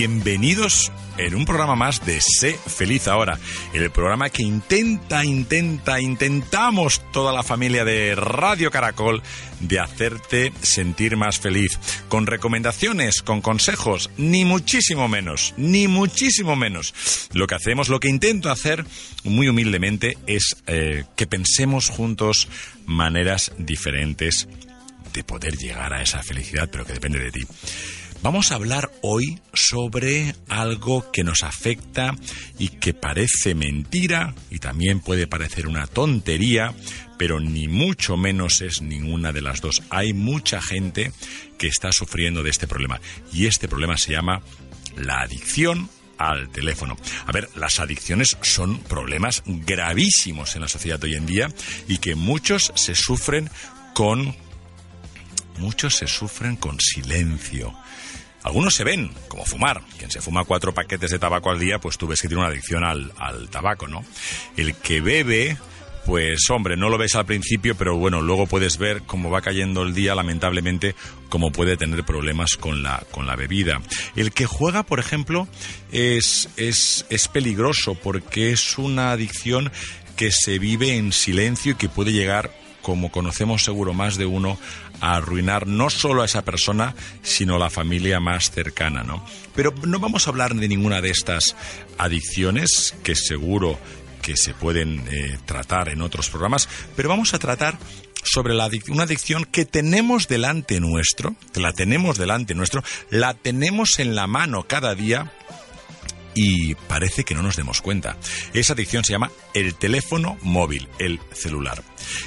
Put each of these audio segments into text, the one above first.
Bienvenidos en un programa más de Sé Feliz Ahora, el programa que intenta, intenta, intentamos toda la familia de Radio Caracol de hacerte sentir más feliz, con recomendaciones, con consejos, ni muchísimo menos, ni muchísimo menos. Lo que hacemos, lo que intento hacer muy humildemente es eh, que pensemos juntos maneras diferentes de poder llegar a esa felicidad, pero que depende de ti. Vamos a hablar hoy sobre algo que nos afecta y que parece mentira y también puede parecer una tontería, pero ni mucho menos es ninguna de las dos. Hay mucha gente que está sufriendo de este problema y este problema se llama la adicción al teléfono. A ver, las adicciones son problemas gravísimos en la sociedad de hoy en día y que muchos se sufren con muchos se sufren con silencio. Algunos se ven, como fumar. Quien se fuma cuatro paquetes de tabaco al día, pues tú ves que tiene una adicción al, al tabaco, ¿no? El que bebe, pues hombre, no lo ves al principio, pero bueno, luego puedes ver cómo va cayendo el día, lamentablemente, cómo puede tener problemas con la, con la bebida. El que juega, por ejemplo, es, es, es peligroso porque es una adicción que se vive en silencio y que puede llegar como conocemos seguro más de uno, a arruinar no solo a esa persona, sino a la familia más cercana, ¿no? Pero no vamos a hablar de ninguna de estas adicciones, que seguro que se pueden eh, tratar en otros programas, pero vamos a tratar sobre la una adicción que tenemos delante nuestro, que la tenemos delante nuestro, la tenemos en la mano cada día y parece que no nos demos cuenta. Esa adicción se llama el teléfono móvil, el celular.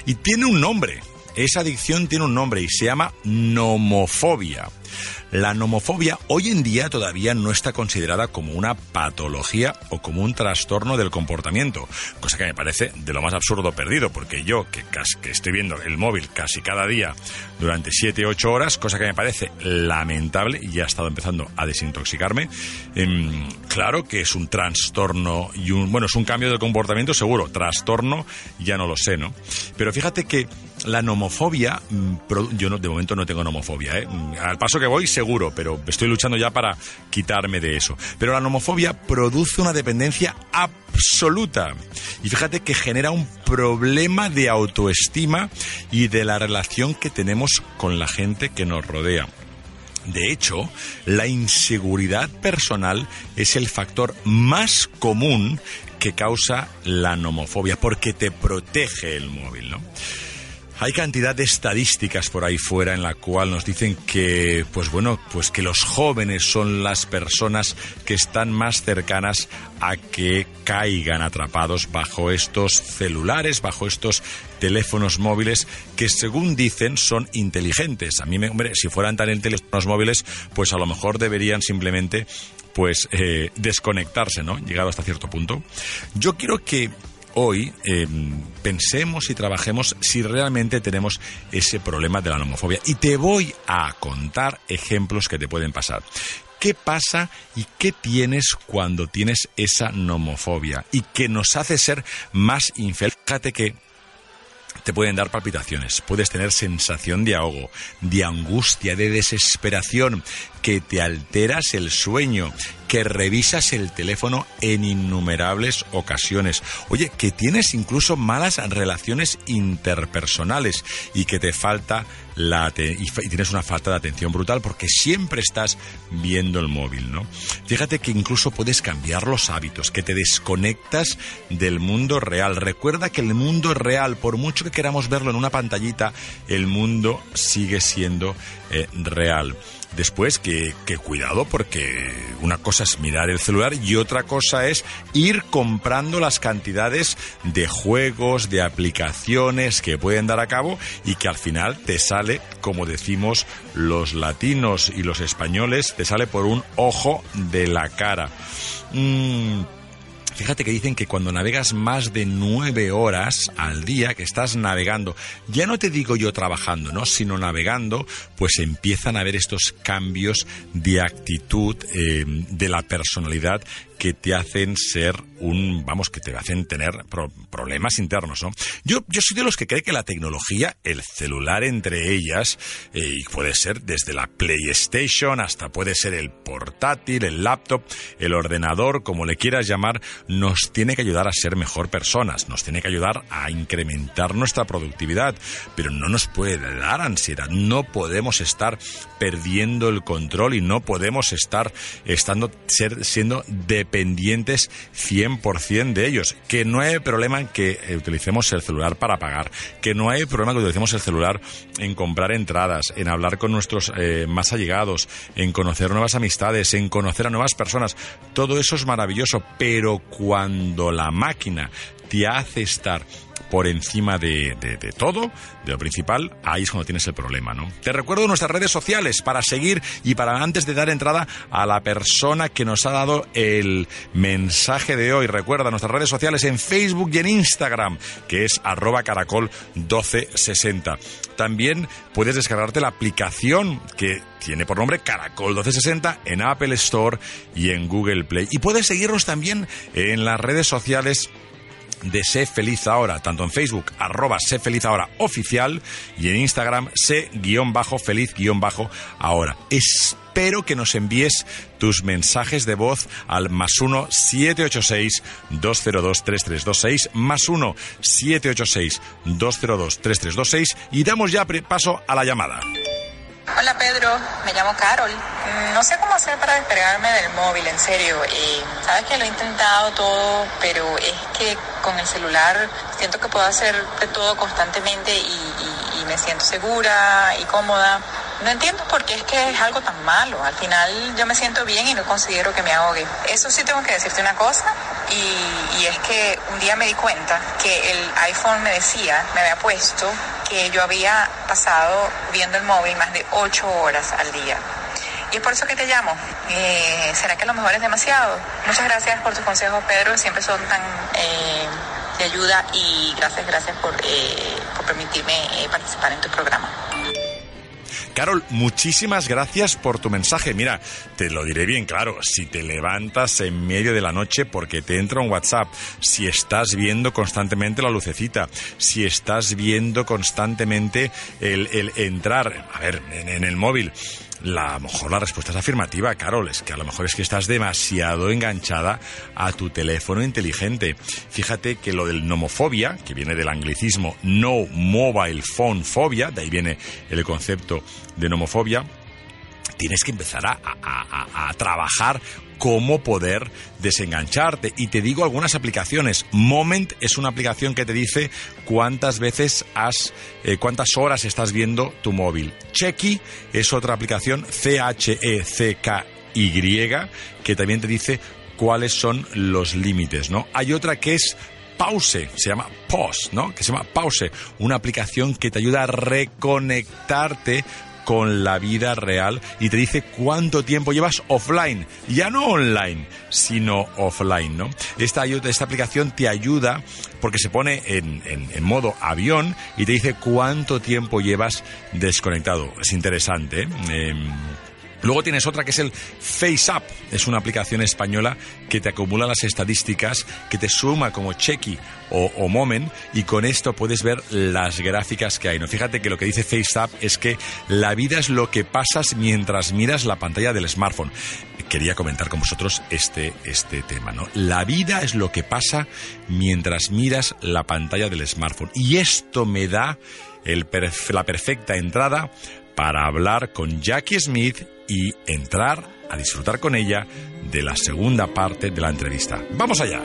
Y tiene un nombre. Esa adicción tiene un nombre y se llama nomofobia. La nomofobia hoy en día todavía no está considerada como una patología o como un trastorno del comportamiento, cosa que me parece de lo más absurdo perdido, porque yo, que, estoy viendo el móvil casi cada día durante 7, 8 horas, cosa que me parece lamentable y ya he estado empezando a desintoxicarme, em, claro que es un trastorno y un, bueno, es un cambio de comportamiento seguro, trastorno ya no lo sé, ¿no? Pero fíjate que la nomofobia, mm, yo no, de momento no tengo nomofobia, ¿eh? Mm, al paso que voy seguro, pero estoy luchando ya para quitarme de eso. Pero la nomofobia produce una dependencia absoluta y fíjate que genera un problema de autoestima y de la relación que tenemos con la gente que nos rodea. De hecho, la inseguridad personal es el factor más común que causa la nomofobia, porque te protege el móvil, ¿no? Hay cantidad de estadísticas por ahí fuera en la cual nos dicen que, pues bueno, pues que los jóvenes son las personas que están más cercanas a que caigan atrapados bajo estos celulares, bajo estos teléfonos móviles que según dicen son inteligentes. A mí me, hombre, si fueran tan inteligentes móviles, pues a lo mejor deberían simplemente pues eh, desconectarse, ¿no? Llegado hasta cierto punto. Yo quiero que hoy eh, pensemos y trabajemos si realmente tenemos ese problema de la nomofobia. Y te voy a contar ejemplos que te pueden pasar. ¿Qué pasa y qué tienes cuando tienes esa nomofobia? Y que nos hace ser más infelices. Fíjate que te pueden dar palpitaciones, puedes tener sensación de ahogo, de angustia, de desesperación, que te alteras el sueño, que revisas el teléfono en innumerables ocasiones. Oye, que tienes incluso malas relaciones interpersonales y que te falta la y tienes una falta de atención brutal porque siempre estás viendo el móvil, ¿no? Fíjate que incluso puedes cambiar los hábitos, que te desconectas del mundo real. Recuerda que el mundo real, por mucho que queramos verlo en una pantallita, el mundo sigue siendo eh, real. Después, que, cuidado porque una cosa es mirar el celular y otra cosa es ir comprando las cantidades de juegos, de aplicaciones que pueden dar a cabo y que al final te sale, como decimos los latinos y los españoles, te sale por un ojo de la cara. Mm, Fíjate que dicen que cuando navegas más de nueve horas al día, que estás navegando, ya no te digo yo trabajando, ¿no? Sino navegando, pues empiezan a haber estos cambios de actitud, eh, de la personalidad que te hacen ser un, vamos, que te hacen tener problemas internos, ¿no? Yo, yo soy de los que cree que la tecnología, el celular entre ellas, eh, puede ser desde la PlayStation hasta puede ser el portátil, el laptop, el ordenador, como le quieras llamar, nos tiene que ayudar a ser mejor personas, nos tiene que ayudar a incrementar nuestra productividad, pero no nos puede dar ansiedad, no podemos estar perdiendo el control y no podemos estar estando ser, siendo dependientes 100% de ellos. Que no hay problema en que eh, utilicemos el celular para pagar, que no hay problema que utilicemos el celular en comprar entradas, en hablar con nuestros eh, más allegados, en conocer nuevas amistades, en conocer a nuevas personas. Todo eso es maravilloso, pero cuando la máquina te hace estar por encima de, todo, de lo principal, ahí es cuando tienes el problema, ¿no? Te recuerdo nuestras redes sociales para seguir y para antes de dar entrada a la persona que nos ha dado el mensaje de hoy. Recuerda nuestras redes sociales en Facebook y en Instagram, que es arroba caracol 1260. También puedes descargarte la aplicación que tiene por nombre Caracol 1260 en Apple Store y en Google Play. Y puedes seguirnos también en las redes sociales de Sé Feliz Ahora, tanto en Facebook, arroba Sé Feliz Ahora oficial, y en Instagram, Sé-Feliz-Ahora. Espero que nos envíes tus mensajes de voz al más 1 786 202 3326 más 1 786 202 3326 y damos ya paso a la llamada. Hola Pedro, me llamo Carol. No sé cómo hacer para despegarme del móvil, en serio. Sabes que lo he intentado todo, pero es que con el celular siento que puedo hacer de todo constantemente y, y me siento segura y cómoda. No entiendo por qué es que es algo tan malo. Al final yo me siento bien y no considero que me ahogue. Eso sí tengo que decirte una cosa y, es que un día me di cuenta que el iPhone me decía, me había puesto que yo había pasado viendo el móvil más de ocho horas al día. Y es por eso que te llamo. Eh, ¿Será que lo mejor es demasiado? Muchas gracias por tus consejos, Pedro. Siempre son tan eh, ayuda y gracias, gracias por, eh, por permitirme participar en tu programa. Carol, muchísimas gracias por tu mensaje. Mira, te lo diré bien claro, si te levantas en medio de la noche porque te entra un WhatsApp, si estás viendo constantemente la lucecita, si estás viendo constantemente el, entrar, a ver, en el móvil, la, a lo mejor la respuesta es afirmativa, Carol. Es que a lo mejor es que estás demasiado enganchada a tu teléfono inteligente. Fíjate que lo del nomofobia, que viene del anglicismo no mobile phone phobia, de ahí viene el concepto de nomofobia, tienes que empezar a, trabajar cómo poder desengancharte. Y te digo algunas aplicaciones. Moment es una aplicación que te dice cuántas veces has, eh, cuántas horas estás viendo tu móvil. Checky es otra aplicación, C-H-E-C-K-Y, que también te dice cuáles son los límites, ¿no? Hay otra que es Pause, se llama Pause, ¿no? Que se llama Pause, una aplicación que te ayuda a reconectarte con la vida real y te dice cuánto tiempo llevas offline, ya no online, sino offline, ¿no? Esta, esta aplicación te ayuda porque se pone en, en, modo avión y te dice cuánto tiempo llevas desconectado. Es interesante, ¿eh? Em, Luego tienes otra que es el FaceApp. Es una aplicación española que te acumula las estadísticas, que te suma como Checky o, Moment y con esto puedes ver las gráficas que hay. ¿no? Fíjate que lo que dice FaceApp es que la vida es lo que pasas mientras miras la pantalla del smartphone. Quería comentar con vosotros este, este tema. ¿no? La vida es lo que pasa mientras miras la pantalla del smartphone. Y esto me da el la perfecta entrada para hablar con Jackie Smith y entrar a disfrutar con ella de la segunda parte de la entrevista. ¡Vamos allá!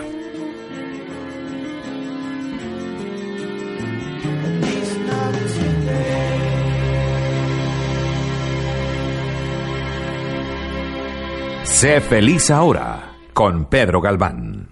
Sé feliz ahora con Pedro Galván.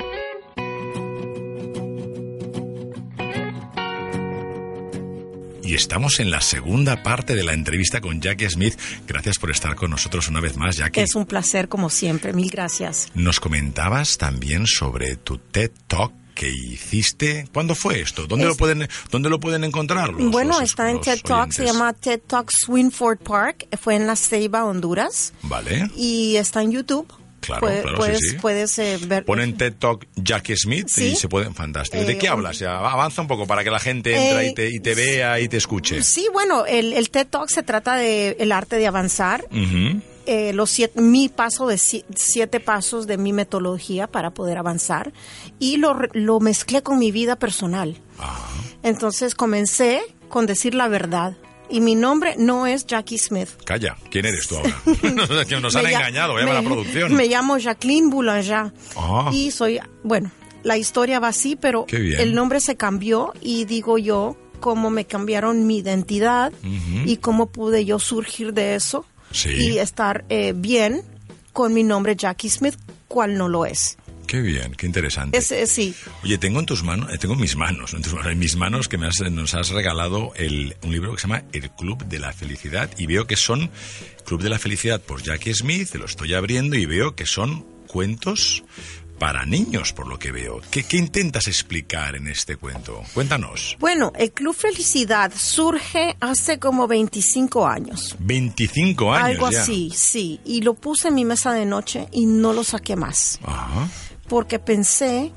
Y estamos en la segunda parte de la entrevista con Jackie Smith. Gracias por estar con nosotros una vez más, Jackie. Es un placer como siempre, mil gracias. Nos comentabas también sobre tu TED Talk que hiciste. ¿Cuándo fue esto? ¿Dónde, Es- lo, pueden, ¿dónde lo pueden encontrar? los- bueno, los- está en TED Talk, se llama TED Talk Swinford Park, fue en La Ceiba, Honduras, Vale. y está en YouTube. Claro, Puede- claro, sí, puedes, sí. puedes eh, ver. Ponen TED Talk Jackie Smith Sí. y se pueden. Fantástico. ¿De Eh, qué un- hablas? Ya, avanza un poco para que la gente entre Eh, y, te, y te vea y te escuche. Sí, bueno, el, el TED Talk se trata de el arte de avanzar, Ujú. eh, los siete, mi paso de si- siete pasos de mi metodología para poder avanzar y lo, lo mezclé con mi vida personal. Ah. Entonces comencé con decir la verdad y mi nombre no es Jackie Smith. Calla, ¿quién eres tú ahora? nos han Me engañado, llama me- la producción. Me llamo Jacqueline Boulanger Ah. y soy, bueno, la historia va así, pero el nombre se cambió y digo yo cómo me cambiaron mi identidad y cómo pude yo surgir de eso Sí. y estar eh, bien con mi nombre Jackie Smith, cual no lo es. Qué bien, qué interesante. Es, es- sí, Oye, tengo en tus manos, eh, tengo en mis manos, en, tus en mis manos que me has- nos has regalado el, un libro que se llama El Club de la Felicidad y veo que son Club de la Felicidad por Jackie Smith, lo estoy abriendo y veo que son cuentos para niños, por lo que veo. ¿Qué, qué intentas explicar en este cuento? Cuéntanos. Bueno, el Club Felicidad surge hace como 25 años. 25 años Algo ya. así, sí. Y lo puse en mi mesa de noche y no lo saqué más. Ajá. Porque pensé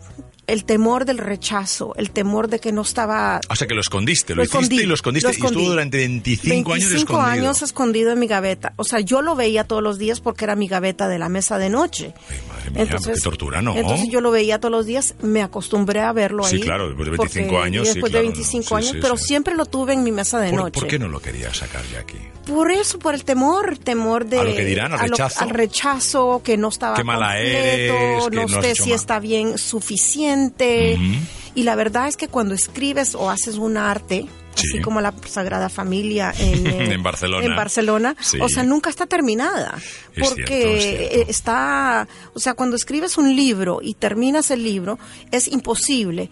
el temor del rechazo, el temor de que no estaba... O sea que lo escondiste, lo, Lo hiciste escondí, y lo escondiste. lo Y estuvo escondí. durante 25, años 25 escondido. años escondido en mi gaveta. O sea, yo lo veía todos los días porque era mi gaveta de la mesa de noche. Ay, madre mía, qué tortura, ¿no? Entonces yo lo veía todos los días, me acostumbré a verlo Sí, ahí. claro, después de porque- 25 años, y sí, Después claro, de no, 25 sí, años, sí, pero sí. siempre lo tuve en mi mesa de ¿Por, noche. por qué no lo querías sacar de aquí? Por eso, por el temor, temor de... A lo que dirán, al lo- rechazo. al rechazo, que no estaba Qué mala completo, eres, no sé si mal. está bien suficiente. Y la verdad es que cuando escribes o haces un arte, Sí. así como la Sagrada Familia en, eh, En Barcelona. en Barcelona, Sí. o sea, nunca está terminada. Es porque cierto, es cierto. eh, está, o sea, cuando escribes un libro y terminas el libro, es imposible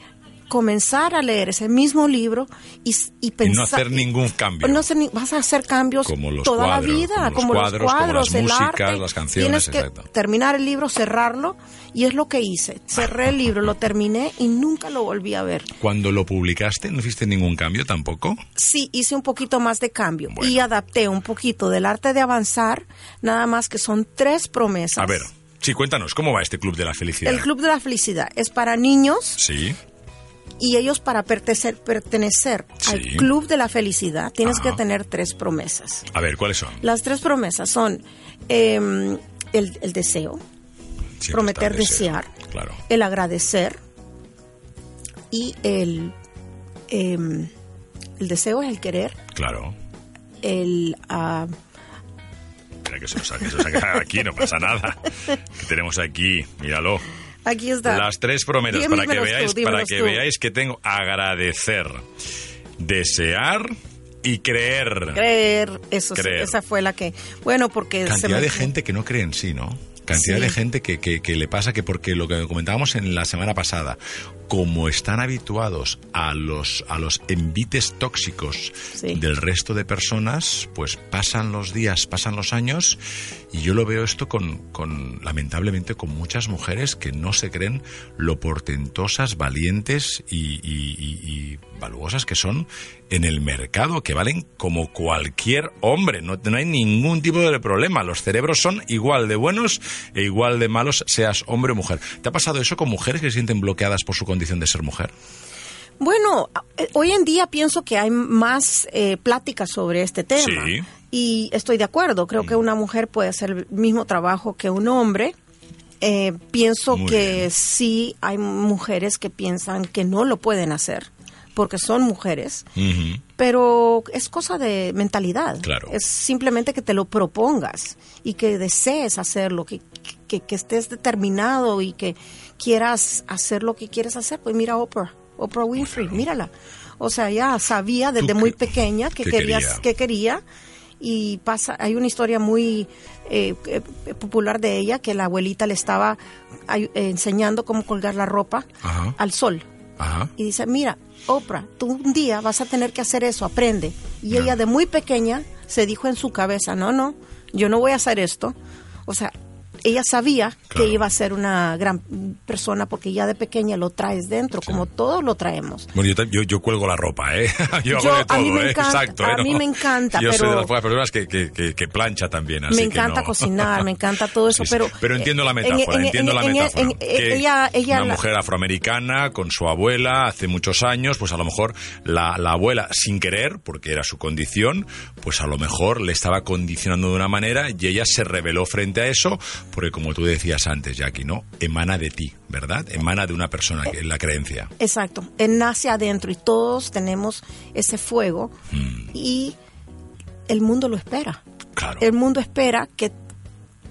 comenzar a leer ese mismo libro y, s- y Y pensar no hacer ningún cambio. no vas a hacer cambios Como los toda cuadros, la vida, como los como los cuadros, como cuadros, las el músicas, arte. las canciones, Tienes que terminar el libro, cerrarlo, y es lo que hice. Cerré el libro, lo terminé y nunca lo volví a ver. Cuando lo publicaste, ¿no hiciste ningún cambio tampoco? Sí, hice un poquito más de cambio Bueno. y adapté un poquito del arte de avanzar, nada más que son tres promesas. A ver, sí, cuéntanos, ¿cómo va este Club de la Felicidad? El Club de la Felicidad es para niños Sí, y ellos para pertenecer, pertenecer Sí. al Club de la Felicidad tienes Ajá. que tener tres promesas. a ver, ¿cuáles son? Las tres promesas son em, el, el deseo, Siempre prometer está el deseo, desear, Claro. el agradecer y el, em, el deseo es el querer, Claro. el... Mira que se saque, se aquí, no pasa nada. Que tenemos aquí, míralo. Aquí está. Las tres promesas Dímelos para que tú, veáis, para que tú. veáis que tengo agradecer, desear y creer. Creer, eso sí, esa fue la que... Bueno, porque... se Cantidad me- de gente que no cree en sí, ¿no? Cantidad Sí. de gente que, que- que le pasa que porque lo que comentábamos en la semana pasada, como están habituados a los, a los envites tóxicos Sí. del resto de personas, pues pasan los días, pasan los años, y yo lo veo esto con, con lamentablemente, con muchas mujeres que no se creen lo portentosas, valientes y, y- y- y valuosas que son en el mercado que valen como cualquier hombre. No, no hay ningún tipo de problema. Los cerebros son igual de buenos e igual de malos, seas hombre o mujer. ¿Te ha pasado eso con mujeres que se sienten bloqueadas por su condición de ser mujer? Bueno, eh, hoy en día pienso que hay más eh, pláticas sobre este tema. Sí. Y estoy de acuerdo. Creo que una mujer puede hacer el mismo trabajo que un hombre. Eh, pienso Muy que bien. sí hay mujeres que piensan que no lo pueden hacer porque son mujeres, pero es cosa de mentalidad. Claro. Es simplemente que te lo propongas y que desees hacerlo, que, que, que estés determinado y que quieras hacer lo que quieres hacer. Pues mira Oprah, Oprah Winfrey, mírala. O sea, ya sabía desde ¿Tú muy pequeña que qué quería, quería? que quería y pasa hay una historia muy eh, eh, popular de ella que la abuelita le estaba enseñando cómo colgar la ropa Ajá. al sol Ajá. y dice, mira, Oprah, tú un día vas a tener que hacer eso, aprende. Y ella de muy pequeña se dijo en su cabeza, no, no, yo no voy a hacer esto. O sea, ella sabía Claro. que iba a ser una gran persona porque ya de pequeña lo traes dentro, como todos lo traemos. Bueno, yo, yo, yo cuelgo la ropa, ¿eh? Yo, Yo- hago de a todo, mí me ¿eh? encanta- Exacto, a ¿eh? mí me encanta, Yo soy pero- de las pocas personas que, que, que, que plancha también, así me encanta no. cocinar, me encanta todo eso, Sí, sí. pero... entiendo la metáfora, en- entiendo la en- metáfora. ella, ella una mujer afroamericana con su abuela hace muchos años, pues a lo mejor la, la abuela, sin querer, porque era su condición, pues a lo mejor le estaba condicionando de una manera y ella se rebeló frente a eso, porque como tú decías antes, Jackie, ¿no? Emana de ti, ¿verdad? Emana de una persona, que es la creencia. Exacto, él nace adentro y todos tenemos ese fuego Mm. y el mundo lo espera. Claro. El mundo espera que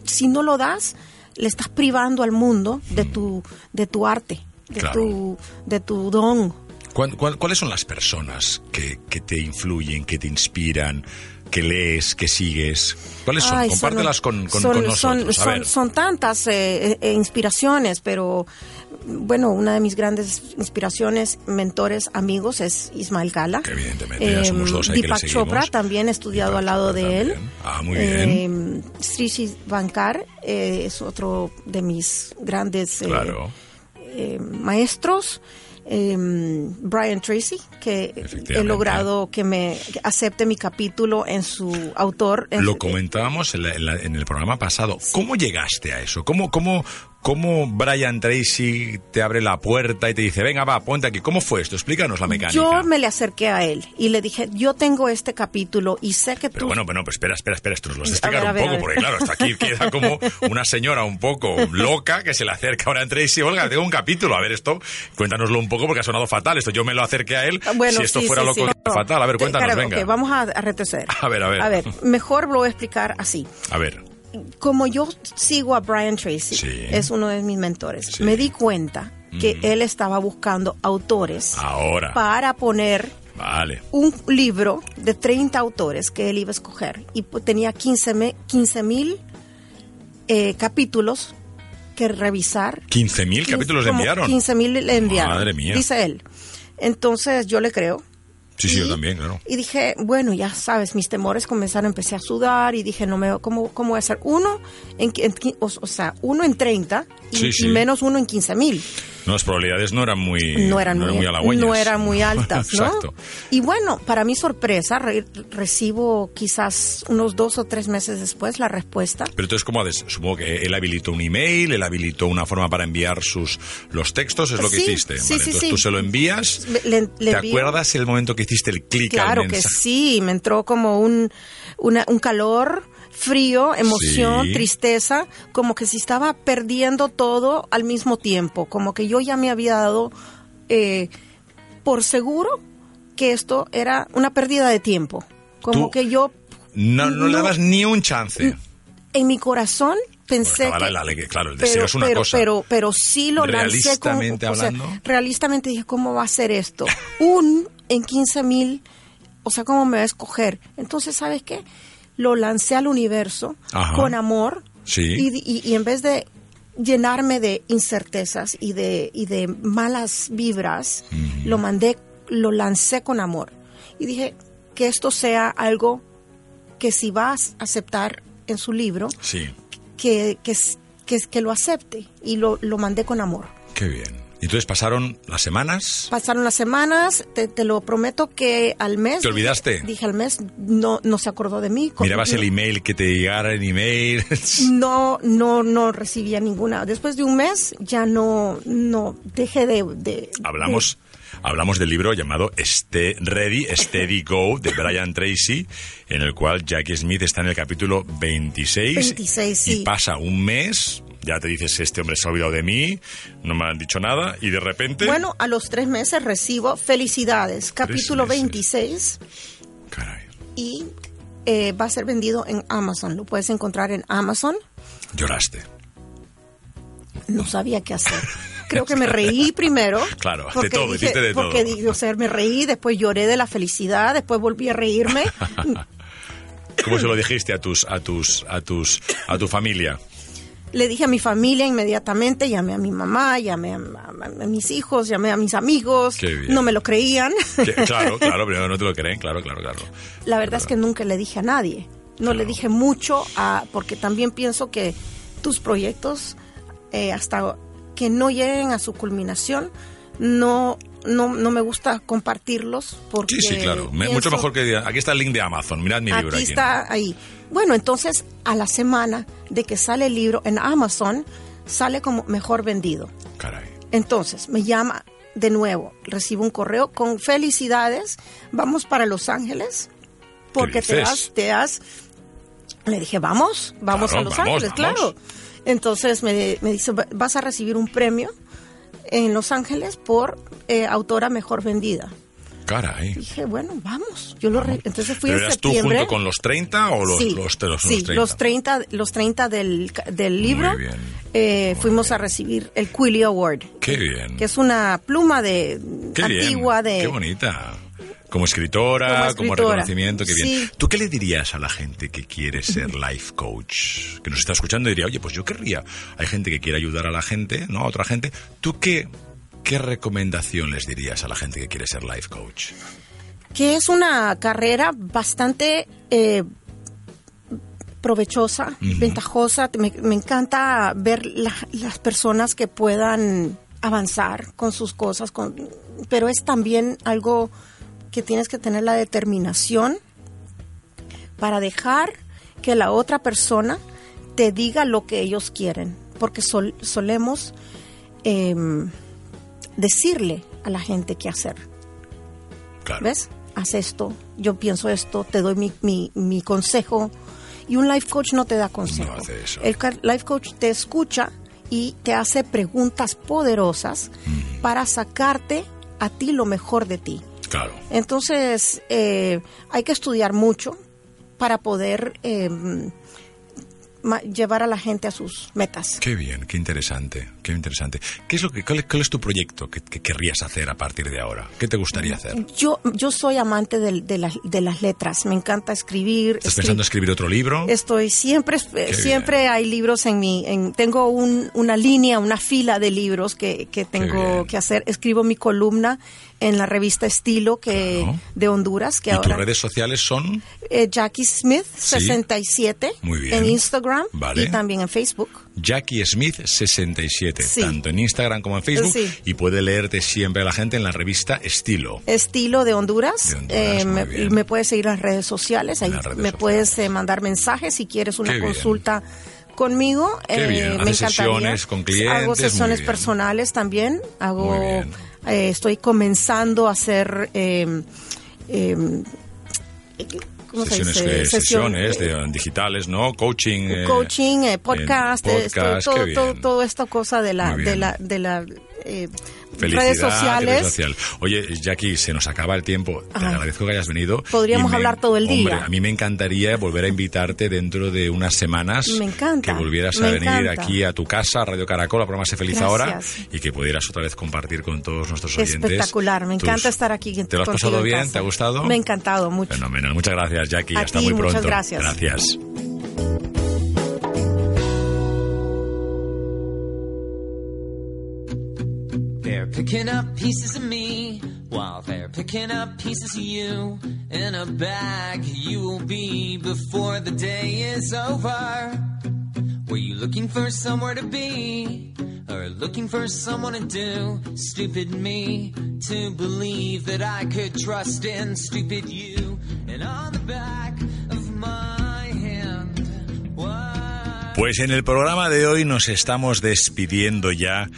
si no lo das, le estás privando al mundo de tu, de tu arte, de, Mm. Claro. tu, de tu don. ¿Cuál- cuál- cuáles son las personas que, que te influyen, que te inspiran, que lees, que sigues? ¿Cuáles son? Ay, Compártelas con, con- son- con nosotros. son- tantas eh, eh, inspiraciones, pero bueno, una de mis grandes inspiraciones, mentores, amigos es Ismael Kala. Que evidentemente ya somos dos ahí que le Deepak. Chopra también he estudiado Deepak al lado Chopra de él. Ah, muy bien. Eh, Sri Bankar eh, es otro de mis grandes Claro. maestros. Eh, Brian Tracy, que he logrado que me acepte mi capítulo en su autor. en- Lo comentábamos en, la- en la- en el programa pasado. ¿Cómo llegaste a eso? ¿Cómo, cómo, ¿Cómo Brian Tracy te abre la puerta y te dice, venga, va, ponte aquí? ¿Cómo fue esto? Explícanos la mecánica. Yo me le acerqué a él y le dije, yo tengo este capítulo y sé que Pero tú... bueno, bueno, pues espera, espera, espera, esto nos lo has de A explicar a un ver, poco, a ver. porque claro, hasta aquí queda como una señora un poco loca que se le acerca ahora a Tracy, Olga, tengo un capítulo, a ver esto, cuéntanoslo un poco porque ha sonado fatal esto, yo me lo acerqué a él, Bueno, si esto sí, fuera sí, loco, sí. No, fatal, a ver, cuéntanos, claro, venga. ok, vamos a, a retroceder. A ver, a ver. A ver, mejor lo voy a explicar así. A ver, Como yo sigo a Brian Tracy, Sí. es uno de mis mentores, Sí. me di cuenta que él estaba buscando autores ahora, para poner vale. un libro de 30 autores que él iba a escoger y tenía 15 mil eh, capítulos que revisar 15.000 capítulos le enviaron. 15 mil le enviaron. Madre mía. Dice él. Entonces yo le creo. Sí, sí, yo también, claro. Y dije, bueno, ya sabes, mis temores comenzaron, empecé a sudar y dije, no me, ¿cómo, cómo voy a hacer? Uno en, en o, o sea, uno en 30 y, Sí, sí. y menos uno en 15 mil. No, las probabilidades no eran muy, No eran, muy, halagüeñas. no eran muy altas, ¿no? Exacto. Y bueno, para mi sorpresa, re- recibo quizás unos dos o tres meses después la respuesta. Pero entonces, ¿cómo ha des- Supongo que él habilitó un email, él habilitó una forma para enviar sus los textos, es lo que hiciste. sí, Vale, sí, entonces tú se lo envías. Le- le- le ¿Te envío- acuerdas el momento que hiciste el clic Claro al que sí, me entró como un, una- un calor, frío, emoción, Sí. tristeza, como que si estaba perdiendo todo al mismo tiempo, como que yo ya me había dado eh, por seguro que esto era una pérdida de tiempo, como Tú- que yo No, no, le dabas ni un chance. en mi corazón pensé la- que la claro, el deseo es una pero, cosa. pero pero sí lo lancé con, Realistamente o sea, hablando. realistamente dije cómo va a ser esto un en 15 mil o sea cómo me va a escoger entonces sabes qué lo lancé al universo Ajá. con amor Sí. y, y- y en vez de llenarme de incertezas y de y de malas vibras lo mandé lo lancé con amor y dije que esto sea algo que si vas a aceptar en su libro Sí, que, que, que lo acepte y lo, lo mandé con amor. qué bien. Entonces pasaron las semanas. Pasaron las semanas, te, te lo prometo que al mes... ¿Te olvidaste? Dije, al mes, no, no se acordó de mí. Mirabas el email que te llegara en email. No, no, no recibía ninguna. Después de un mes ya no, no, dejé de... de Hablamos... Hablamos del libro llamado Ste Ready, Steady Go de Brian Tracy, en el cual Jackie Smith está en el capítulo 26, 26 sí. y pasa un mes, ya te dices, este hombre se ha olvidado de mí, no me han dicho nada, y de repente... Bueno, a los tres meses recibo felicidades, capítulo 26. Caray. Y eh, va a ser vendido en Amazon. Lo puedes encontrar en Amazon. Lloraste. No sabía qué hacer. Creo que me reí primero. Claro, de porque todo, dije- hiciste de todo. di- o sea, me reí, después lloré de la felicidad, después volví a reírme. ¿Cómo se lo dijiste a tus, a tus, a tus, a tu familia? Le dije a mi familia inmediatamente, llamé a mi mamá, llamé a, a- a mis hijos, llamé a mis amigos. Qué bien. No me lo creían. Claro, claro, pero no te lo creen, claro, claro, claro. La verdad es que nunca le dije a nadie. No le dije mucho, a, porque también pienso que tus proyectos, eh, hasta que no lleguen a su culminación, no, no, no me gusta compartirlos. Porque Sí, sí, claro. Pienso- mucho mejor que... Aquí está el link de Amazon, mirad mi libro Aquí está, ahí. Bueno, entonces, a la semana de que sale el libro en Amazon, sale como mejor vendido. Caray. Entonces, me llama de nuevo, recibo un correo con felicidades, vamos para Los Ángeles, porque te has, te has, le dije, vamos, vamos Claro, a Los vamos, Ángeles, vamos. claro. Entonces me, me dice, "Va- vas a recibir un premio en Los Ángeles por eh, autora mejor vendida. Caray. Dije, bueno, vamos. Yo lo entonces fui ¿Pero en eras tú septiembre. junto con los 30 o los, sí, los, los, sí, 30? los 30, los 30 del, del libro. bien, eh, muy fuimos a recibir el Quilly Award. Qué bien. Que es una pluma de Qué antigua bien. de Qué bonita. Como escritora, Como reconocimiento, qué bien. Sí. ¿Tú qué le dirías a la gente que quiere ser life coach? Que nos está escuchando y diría, oye, pues yo querría. Hay gente que quiere ayudar a la gente, ¿no? A otra gente. ¿Tú qué, qué recomendación les dirías a la gente que quiere ser life coach? que es una carrera bastante eh, provechosa, ventajosa. Me, me encanta ver la- las personas que puedan avanzar con sus cosas, con, pero es también algo que tienes que tener la determinación para dejar que la otra persona te diga lo que ellos quieren, porque sol- solemos em, decirle a la gente qué hacer. Claro. ¿Ves? Haz esto, yo pienso esto, te doy mi, mi, mi consejo. Y un life coach no te da consejo. No hace eso. El life coach te escucha y te hace preguntas poderosas para sacarte a ti lo mejor de ti. Claro. Entonces, eh, hay que estudiar mucho para poder eh, llevar a la gente a sus metas. Qué bien, qué interesante, qué interesante. ¿Qué es lo que, cuál, es, cuál es tu proyecto que, que querrías hacer a partir de ahora? ¿Qué te gustaría hacer? Yo, yo soy amante del- de, las, de las letras, me encanta escribir. ¿Estás escri- pensando en escribir otro libro? Estoy siempre, Qué siempre bien. hay libros en mi, en, tengo un- una línea, una fila de libros que, que tengo que hacer. Escribo mi columna en la revista Estilo que Claro. de Honduras, que ¿Y tus ahora redes sociales son? eh, Jackie Smith 67 Muy bien. en Instagram Vale. y también en Facebook. Jackie Smith 67, Sí. tanto en Instagram como en Facebook. Sí. Y puede leerte siempre a la gente en la revista Estilo. Estilo de Honduras. De Honduras, Eh, muy me, me puedes seguir en las redes sociales. Ahí redes me sociales. puedes eh, mandar mensajes si quieres una Qué bien. consulta conmigo. Qué eh, bien. Me Haces encantaría. sesiones con clientes, Hago muy sesiones personales también. Hago. Eh, estoy comenzando a hacer. eh, ¿cómo se Sesiones, dice? eh, sesiones eh, digitales, ¿no? Coaching. eh, coaching, eh, podcast, en eh, esto- podcast, todo, todo, todo esta cosa de la, de la, de la eh, redes sociales. social. Oye, Jackie, se nos acaba el tiempo. Te Ay. agradezco que hayas venido. Podríamos me- hablar todo el día. Hombre, a mí me encantaría volver a invitarte dentro de unas semanas. Me encanta, Que volvieras a venir encanta. aquí a tu casa, a Radio Caracol, a programa Sé Feliz Gracias. Ahora, y que pudieras otra vez compartir con todos nuestros oyentes. Espectacular, me tus- encanta estar aquí. ¿Te lo has pasado en bien? ¿Te ha gustado? Me ha encantado mucho. Fenomenal. Muchas gracias, Jackie. A Hasta ti, muy muchas pronto. gracias. Gracias. Picking up pieces of me while they're picking up pieces of you. In a bag you will be before the day is over. Were you looking for somewhere to be? or looking for someone to do. Stupid me to believe that I could trust in stupid you. And on the back of my hand? Pues en el programa de hoy nos estamos despidiendo ya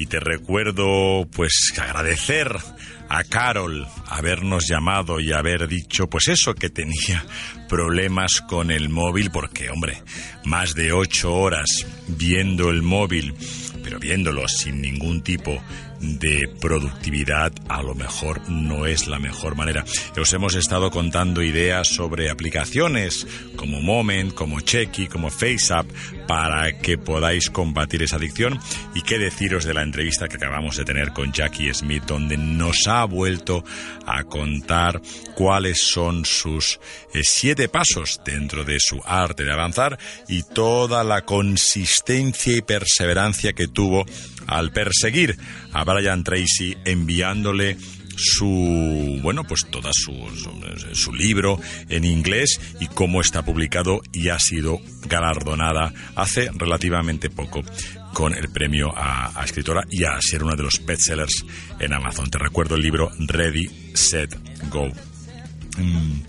y te recuerdo pues agradecer a Carol habernos llamado y haber dicho pues eso que tenía problemas con el móvil porque hombre más de ocho horas viendo el móvil pero viéndolo sin ningún tipo de productividad a lo mejor no es la mejor manera. Os hemos estado contando ideas sobre aplicaciones como Moment, como Checky, como FaceApp para que podáis combatir esa adicción y qué deciros de la entrevista que acabamos de tener con Jackie Smith donde nos ha vuelto a contar cuáles son sus eh, siete pasos dentro de su arte de avanzar y toda la consistencia y perseverancia que tuvo al perseguir a Brian Tracy enviándole su bueno pues toda su, su, libro en inglés y cómo está publicado y ha sido galardonada hace relativamente poco con el premio a, a escritora y a ser uno de los bestsellers en Amazon. Te recuerdo el libro Ready, Set, Go. Mm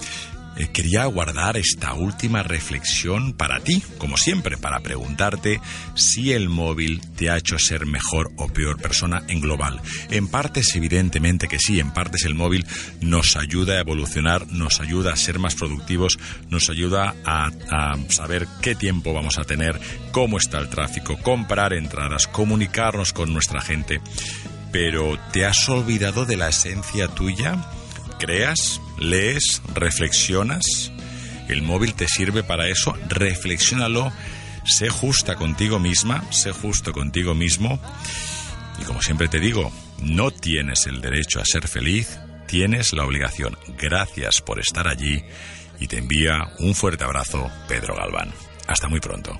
eh, quería guardar esta última reflexión para ti, como siempre, para preguntarte si el móvil te ha hecho ser mejor o peor persona en global. En partes, evidentemente que sí, en partes el móvil nos ayuda a evolucionar, nos ayuda a ser más productivos, nos ayuda a, a saber qué tiempo vamos a tener, cómo está el tráfico, comprar entradas, comunicarnos con nuestra gente. Pero ¿te has olvidado de la esencia tuya? ¿Creas? lees, reflexionas. El móvil te sirve para eso. Reflexiónalo. Sé justa contigo misma, sé justo contigo mismo. Y como siempre te digo, no tienes el derecho a ser feliz, tienes la obligación. Gracias por estar allí y te envía un fuerte abrazo, Pedro Galván. Hasta muy pronto.